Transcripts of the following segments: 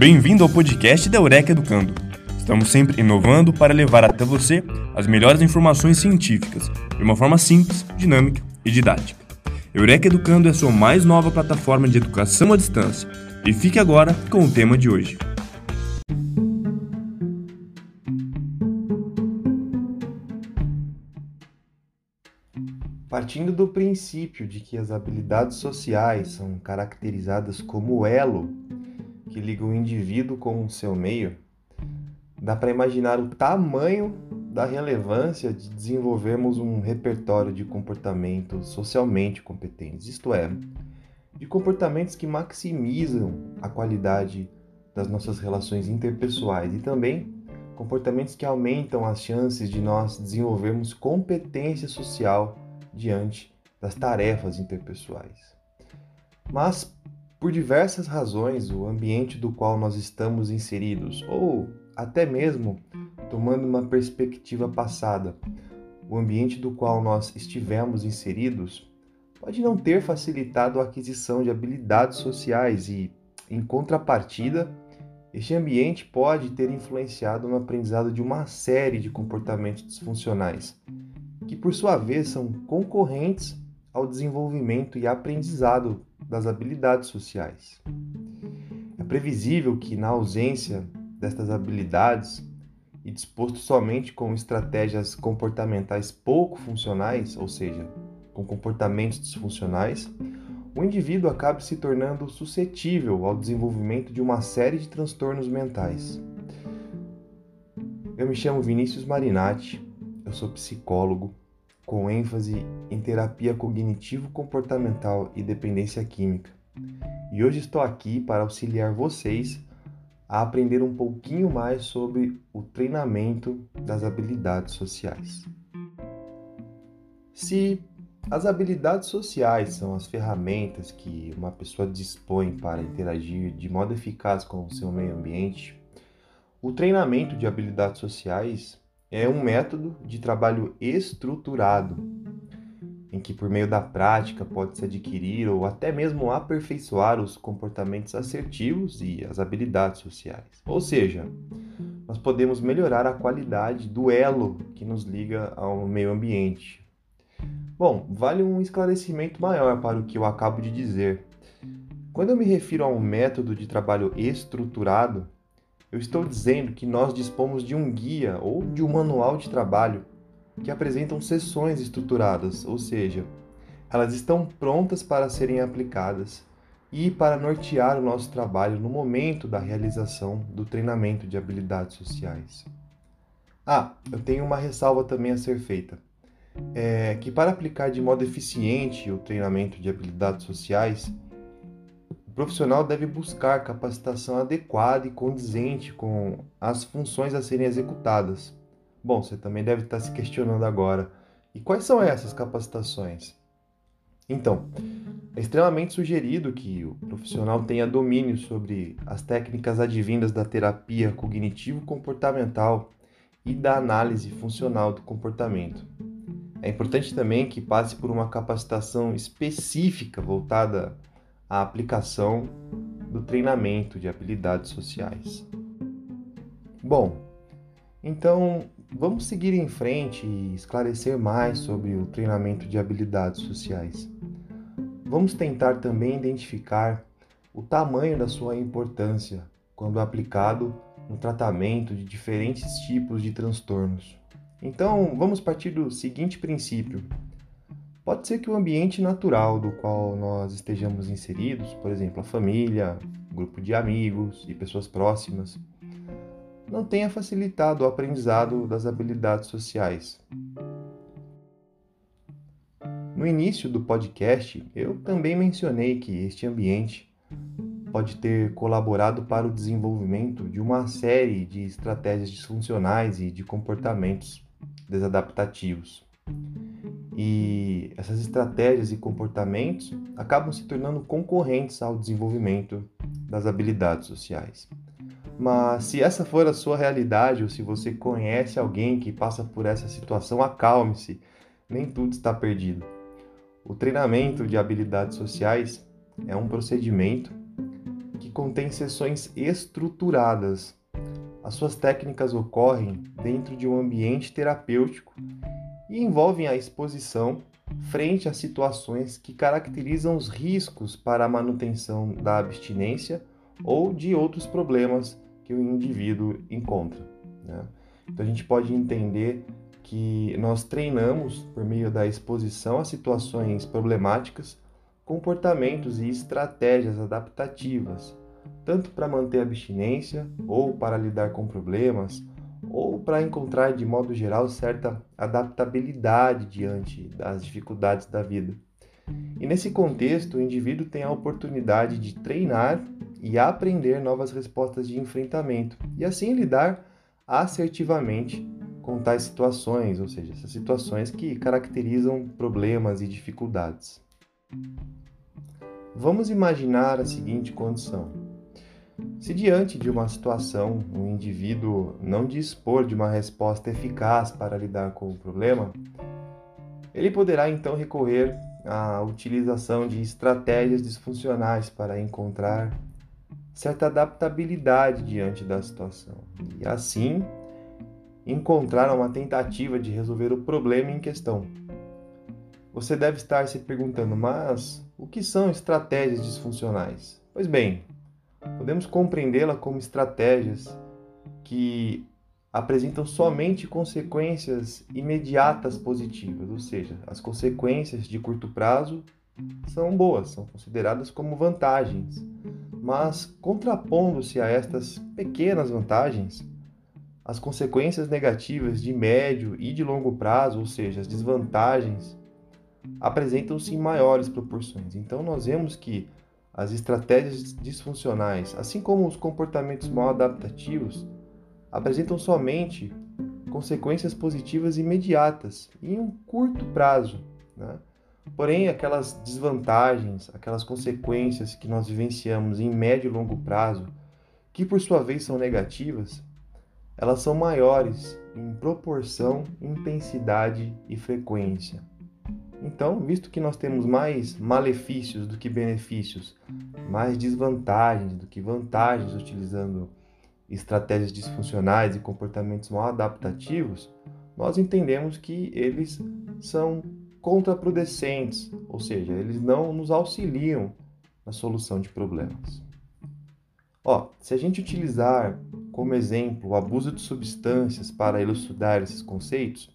Bem-vindo ao podcast da Eureka Educando. Estamos sempre inovando para levar até você as melhores informações científicas de uma forma simples, dinâmica e didática. Eureka Educando é a sua mais nova plataforma de educação à distância. E fique agora com o tema de hoje. Partindo do princípio de que as habilidades sociais são caracterizadas como elo que liga o indivíduo com o seu meio, dá para imaginar o tamanho da relevância de desenvolvermos um repertório de comportamentos socialmente competentes, isto é, de comportamentos que maximizam a qualidade das nossas relações interpessoais e também comportamentos que aumentam as chances de nós desenvolvermos competência social diante das tarefas interpessoais. Mas por diversas razões, o ambiente do qual nós estamos inseridos, ou até mesmo tomando uma perspectiva passada, o ambiente do qual nós estivemos inseridos, pode não ter facilitado a aquisição de habilidades sociais e, em contrapartida, este ambiente pode ter influenciado no aprendizado de uma série de comportamentos disfuncionais, que por sua vez são concorrentes ao desenvolvimento e aprendizado das habilidades sociais. É previsível que, na ausência destas habilidades e disposto somente com estratégias comportamentais pouco funcionais, ou seja, com comportamentos disfuncionais, o indivíduo acabe se tornando suscetível ao desenvolvimento de uma série de transtornos mentais. Eu me chamo Vinícius Marinatti, eu sou psicólogo com ênfase em terapia cognitivo-comportamental e dependência química. E hoje estou aqui para auxiliar vocês a aprender um pouquinho mais sobre o treinamento das habilidades sociais. Se as habilidades sociais são as ferramentas que uma pessoa dispõe para interagir de modo eficaz com o seu meio ambiente, o treinamento de habilidades sociais é um método de trabalho estruturado, em que por meio da prática pode-se adquirir ou até mesmo aperfeiçoar os comportamentos assertivos e as habilidades sociais. Ou seja, nós podemos melhorar a qualidade do elo que nos liga ao meio ambiente. Bom, vale um esclarecimento maior para o que eu acabo de dizer. Quando eu me refiro a um método de trabalho estruturado, eu estou dizendo que nós dispomos de um guia ou de um manual de trabalho que apresentam sessões estruturadas, ou seja, elas estão prontas para serem aplicadas e para nortear o nosso trabalho no momento da realização do treinamento de habilidades sociais. Ah, eu tenho uma ressalva também a ser feita. É que para aplicar de modo eficiente o treinamento de habilidades sociais, profissional deve buscar capacitação adequada e condizente com as funções a serem executadas. Bom, você também deve estar se questionando agora: e quais são essas capacitações? Então, é extremamente sugerido que o profissional tenha domínio sobre as técnicas advindas da terapia cognitivo-comportamental e da análise funcional do comportamento. É importante também que passe por uma capacitação específica voltada a aplicação do treinamento de habilidades sociais. Bom, então vamos seguir em frente e esclarecer mais sobre o treinamento de habilidades sociais. Vamos tentar também identificar o tamanho da sua importância quando aplicado no tratamento de diferentes tipos de transtornos. Então, vamos partir do seguinte princípio: Pode ser que o ambiente natural do qual nós estejamos inseridos, por exemplo, a família, grupo de amigos e pessoas próximas, não tenha facilitado o aprendizado das habilidades sociais. No início do podcast, eu também mencionei que este ambiente pode ter colaborado para o desenvolvimento de uma série de estratégias disfuncionais e de comportamentos desadaptativos. E essas estratégias e comportamentos acabam se tornando concorrentes ao desenvolvimento das habilidades sociais. Mas se essa for a sua realidade ou se você conhece alguém que passa por essa situação, acalme-se, nem tudo está perdido. O treinamento de habilidades sociais é um procedimento que contém sessões estruturadas. As suas técnicas ocorrem dentro de um ambiente terapêutico e envolvem a exposição frente a situações que caracterizam os riscos para a manutenção da abstinência ou de outros problemas que o indivíduo encontra. Né? Então a gente pode entender que nós treinamos, por meio da exposição a situações problemáticas, comportamentos e estratégias adaptativas, tanto para manter a abstinência, ou para lidar com problemas, ou para encontrar de modo geral certa adaptabilidade diante das dificuldades da vida. E nesse contexto, o indivíduo tem a oportunidade de treinar e aprender novas respostas de enfrentamento e assim lidar assertivamente com tais situações, ou seja, essas situações que caracterizam problemas e dificuldades. Vamos imaginar a seguinte condição: se diante de uma situação um indivíduo não dispor de uma resposta eficaz para lidar com o problema, ele poderá então recorrer à utilização de estratégias disfuncionais para encontrar certa adaptabilidade diante da situação e assim encontrar uma tentativa de resolver o problema em questão. Você deve estar se perguntando, mas o que são estratégias disfuncionais? Pois bem, podemos compreendê-la como estratégias que apresentam somente consequências imediatas positivas, ou seja, as consequências de curto prazo são boas, são consideradas como vantagens. Mas, contrapondo-se a estas pequenas vantagens, as consequências negativas de médio e de longo prazo, ou seja, as desvantagens, apresentam-se em maiores proporções. Então, nós vemos que as estratégias disfuncionais, assim como os comportamentos mal adaptativos, apresentam somente consequências positivas imediatas em um curto prazo. Né? Porém, aquelas desvantagens, aquelas consequências que nós vivenciamos em médio e longo prazo, que por sua vez são negativas, elas são maiores em proporção, intensidade e frequência. Então, visto que nós temos mais malefícios do que benefícios, mais desvantagens do que vantagens utilizando estratégias disfuncionais e comportamentos mal adaptativos, nós entendemos que eles são contraproducentes, ou seja, eles não nos auxiliam na solução de problemas. Ó, se a gente utilizar como exemplo o abuso de substâncias para elucidar esses conceitos,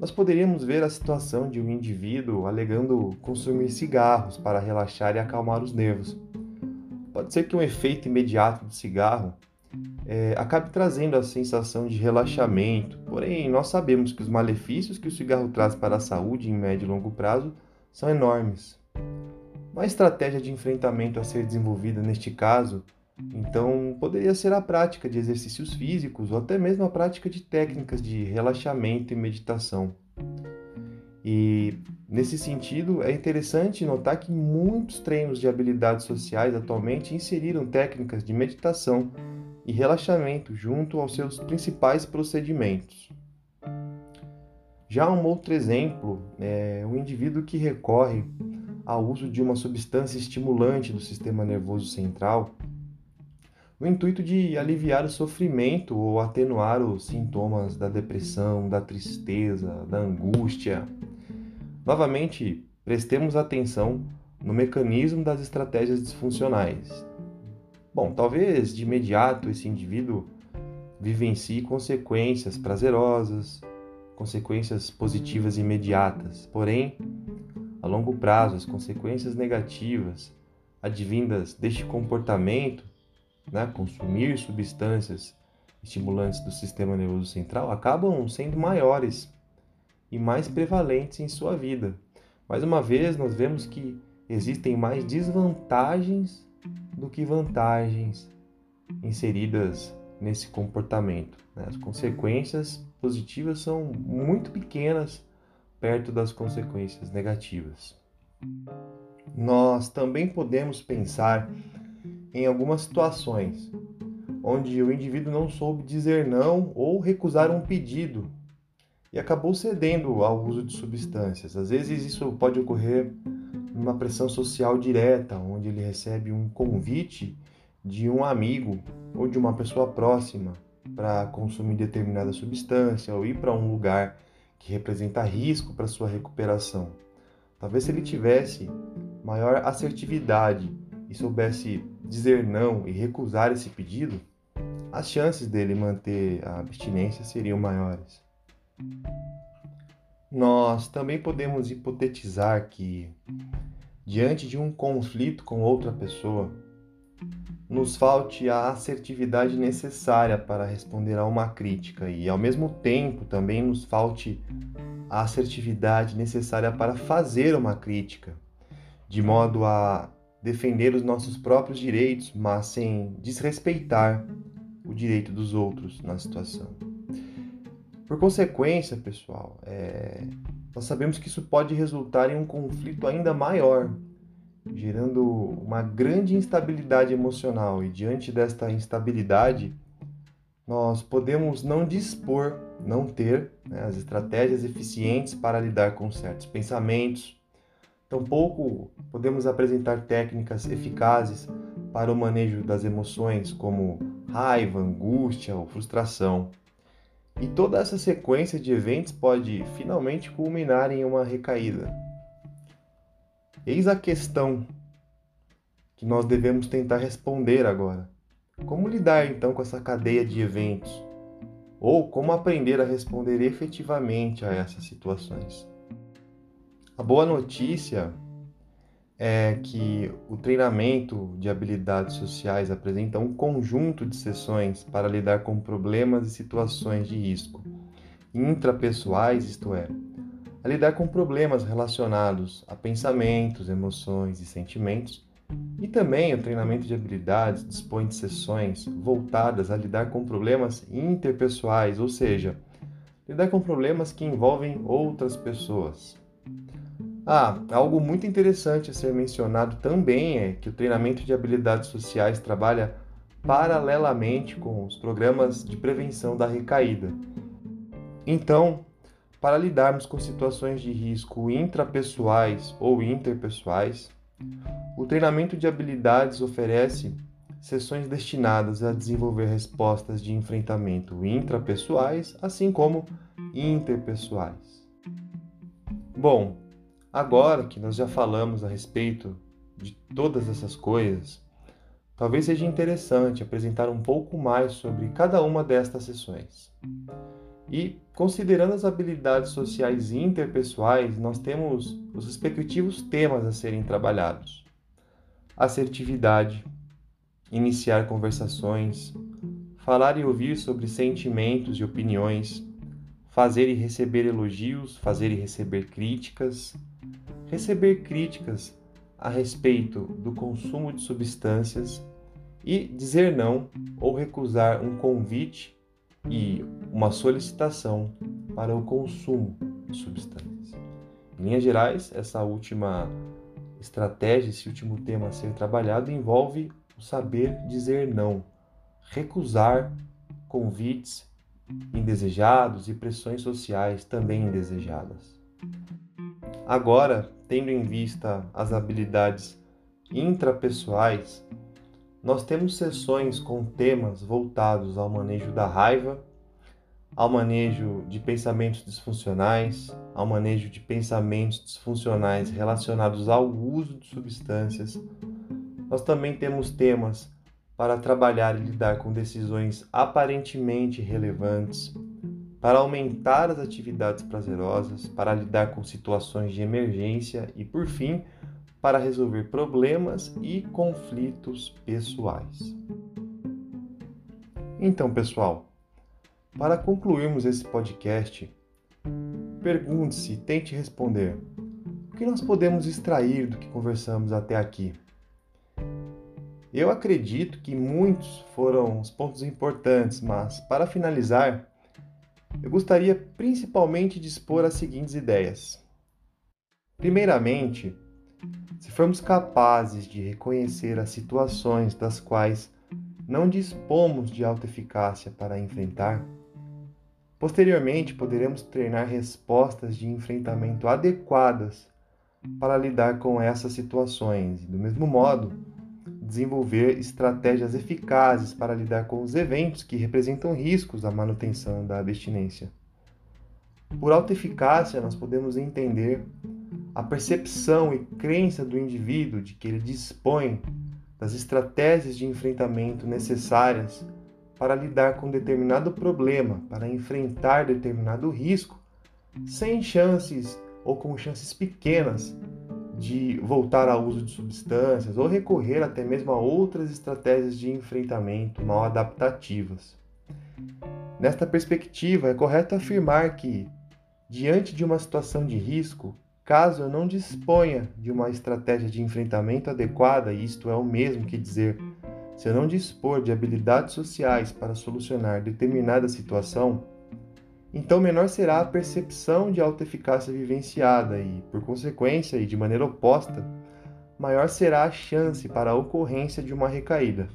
nós poderíamos ver a situação de um indivíduo alegando consumir cigarros para relaxar e acalmar os nervos. Pode ser que um efeito imediato do cigarro é, acabe trazendo a sensação de relaxamento, porém, nós sabemos que os malefícios que o cigarro traz para a saúde em médio e longo prazo são enormes. Uma estratégia de enfrentamento a ser desenvolvida neste caso então, poderia ser a prática de exercícios físicos ou até mesmo a prática de técnicas de relaxamento e meditação. E nesse sentido, é interessante notar que muitos treinos de habilidades sociais atualmente inseriram técnicas de meditação e relaxamento junto aos seus principais procedimentos. Já um outro exemplo é o indivíduo que recorre ao uso de uma substância estimulante do sistema nervoso central no intuito de aliviar o sofrimento ou atenuar os sintomas da depressão, da tristeza, da angústia. Novamente, prestemos atenção no mecanismo das estratégias disfuncionais. Bom, talvez de imediato esse indivíduo vivencie consequências prazerosas, consequências positivas imediatas, porém, a longo prazo, as consequências negativas advindas deste comportamento né, consumir substâncias estimulantes do sistema nervoso central acabam sendo maiores e mais prevalentes em sua vida. Mais uma vez, nós vemos que existem mais desvantagens do que vantagens inseridas nesse comportamento. Né? As consequências positivas são muito pequenas perto das consequências negativas. Nós também podemos pensar em algumas situações onde o indivíduo não soube dizer não ou recusar um pedido e acabou cedendo ao uso de substâncias. Às vezes isso pode ocorrer numa pressão social direta, onde ele recebe um convite de um amigo ou de uma pessoa próxima para consumir determinada substância ou ir para um lugar que representa risco para sua recuperação. Talvez se ele tivesse maior assertividade e soubesse dizer não e recusar esse pedido, as chances dele manter a abstinência seriam maiores. Nós também podemos hipotetizar que, diante de um conflito com outra pessoa, nos falte a assertividade necessária para responder a uma crítica e, ao mesmo tempo, também nos falte a assertividade necessária para fazer uma crítica, de modo a defender os nossos próprios direitos, mas sem desrespeitar o direito dos outros na situação. Por consequência, pessoal, é... nós sabemos que isso pode resultar em um conflito ainda maior gerando uma grande instabilidade emocional. E diante desta instabilidade, nós podemos não dispor, não ter né, as estratégias eficientes para lidar com certos pensamentos. Tampouco podemos apresentar técnicas eficazes para o manejo das emoções, como raiva, angústia ou frustração. E toda essa sequência de eventos pode finalmente culminar em uma recaída, Eis a questão que nós devemos tentar responder agora. Como lidar então com essa cadeia de eventos? Ou como aprender a responder efetivamente a essas situações? A boa notícia é que o treinamento de habilidades sociais apresenta um conjunto de sessões para lidar com problemas e situações de risco intrapessoais, isto é, a lidar com problemas relacionados a pensamentos, emoções e sentimentos. E também o treinamento de habilidades dispõe de sessões voltadas a lidar com problemas interpessoais, ou seja, lidar com problemas que envolvem outras pessoas. Ah, algo muito interessante a ser mencionado também é que o treinamento de habilidades sociais trabalha paralelamente com os programas de prevenção da recaída. Então, para lidarmos com situações de risco intrapessoais ou interpessoais, o treinamento de habilidades oferece sessões destinadas a desenvolver respostas de enfrentamento intrapessoais, assim como interpessoais. Bom, agora que nós já falamos a respeito de todas essas coisas, talvez seja interessante apresentar um pouco mais sobre cada uma destas sessões. E, considerando as habilidades sociais e interpessoais, nós temos os respectivos temas a serem trabalhados: assertividade, iniciar conversações, falar e ouvir sobre sentimentos e opiniões, fazer e receber elogios, fazer e receber críticas, receber críticas a respeito do consumo de substâncias e dizer não ou recusar um convite e uma solicitação para o consumo de substâncias. Em linhas gerais, essa última estratégia, esse último tema a ser trabalhado envolve o saber dizer não, recusar convites indesejados e pressões sociais também indesejadas. Agora, tendo em vista as habilidades intrapessoais nós temos sessões com temas voltados ao manejo da raiva, ao manejo de pensamentos disfuncionais, ao manejo de pensamentos disfuncionais relacionados ao uso de substâncias. Nós também temos temas para trabalhar e lidar com decisões aparentemente relevantes, para aumentar as atividades prazerosas, para lidar com situações de emergência e, por fim, para resolver problemas e conflitos pessoais. Então, pessoal, para concluirmos esse podcast, pergunte-se, tente responder: o que nós podemos extrair do que conversamos até aqui? Eu acredito que muitos foram os pontos importantes, mas para finalizar, eu gostaria principalmente de expor as seguintes ideias. Primeiramente, se formos capazes de reconhecer as situações das quais não dispomos de alta eficácia para enfrentar, posteriormente poderemos treinar respostas de enfrentamento adequadas para lidar com essas situações. Do mesmo modo, desenvolver estratégias eficazes para lidar com os eventos que representam riscos à manutenção da abstinência. Por autoeficácia, nós podemos entender a percepção e crença do indivíduo de que ele dispõe das estratégias de enfrentamento necessárias para lidar com determinado problema, para enfrentar determinado risco, sem chances ou com chances pequenas de voltar ao uso de substâncias ou recorrer até mesmo a outras estratégias de enfrentamento mal adaptativas. Nesta perspectiva, é correto afirmar que, diante de uma situação de risco, caso eu não disponha de uma estratégia de enfrentamento adequada, isto é o mesmo que dizer, se eu não dispor de habilidades sociais para solucionar determinada situação, então menor será a percepção de autoeficácia vivenciada e, por consequência e de maneira oposta, maior será a chance para a ocorrência de uma recaída.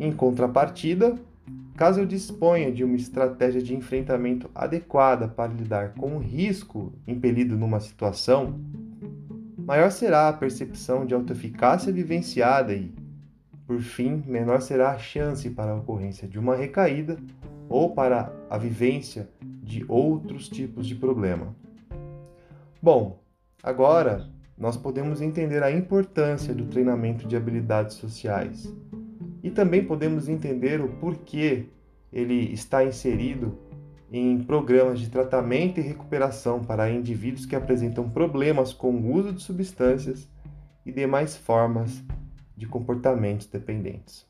Em contrapartida, Caso eu disponha de uma estratégia de enfrentamento adequada para lidar com o risco impelido numa situação, maior será a percepção de autoeficácia vivenciada e, por fim, menor será a chance para a ocorrência de uma recaída ou para a vivência de outros tipos de problema. Bom, agora nós podemos entender a importância do treinamento de habilidades sociais e também podemos entender o porquê ele está inserido em programas de tratamento e recuperação para indivíduos que apresentam problemas com o uso de substâncias e demais formas de comportamentos dependentes.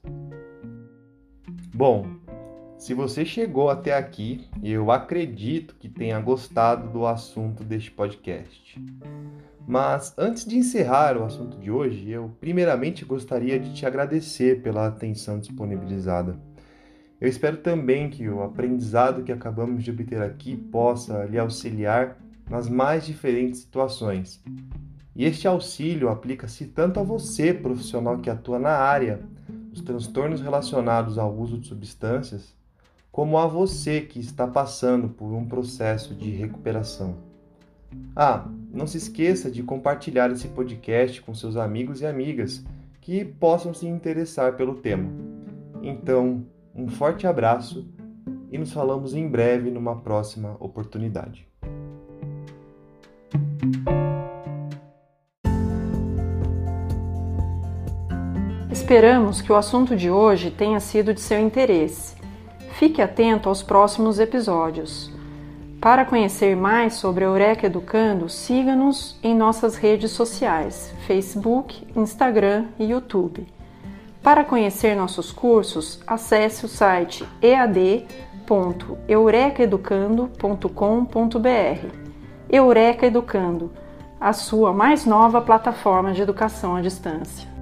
Bom, se você chegou até aqui, eu acredito que tenha gostado do assunto deste podcast. Mas antes de encerrar o assunto de hoje, eu primeiramente gostaria de te agradecer pela atenção disponibilizada. Eu espero também que o aprendizado que acabamos de obter aqui possa lhe auxiliar nas mais diferentes situações. E este auxílio aplica-se tanto a você, profissional que atua na área dos transtornos relacionados ao uso de substâncias, como a você que está passando por um processo de recuperação. Ah, não se esqueça de compartilhar esse podcast com seus amigos e amigas que possam se interessar pelo tema. Então, um forte abraço e nos falamos em breve numa próxima oportunidade. Esperamos que o assunto de hoje tenha sido de seu interesse. Fique atento aos próximos episódios. Para conhecer mais sobre a Eureka Educando, siga-nos em nossas redes sociais: Facebook, Instagram e YouTube. Para conhecer nossos cursos, acesse o site ead.eurekaeducando.com.br. Eureka Educando, a sua mais nova plataforma de educação à distância.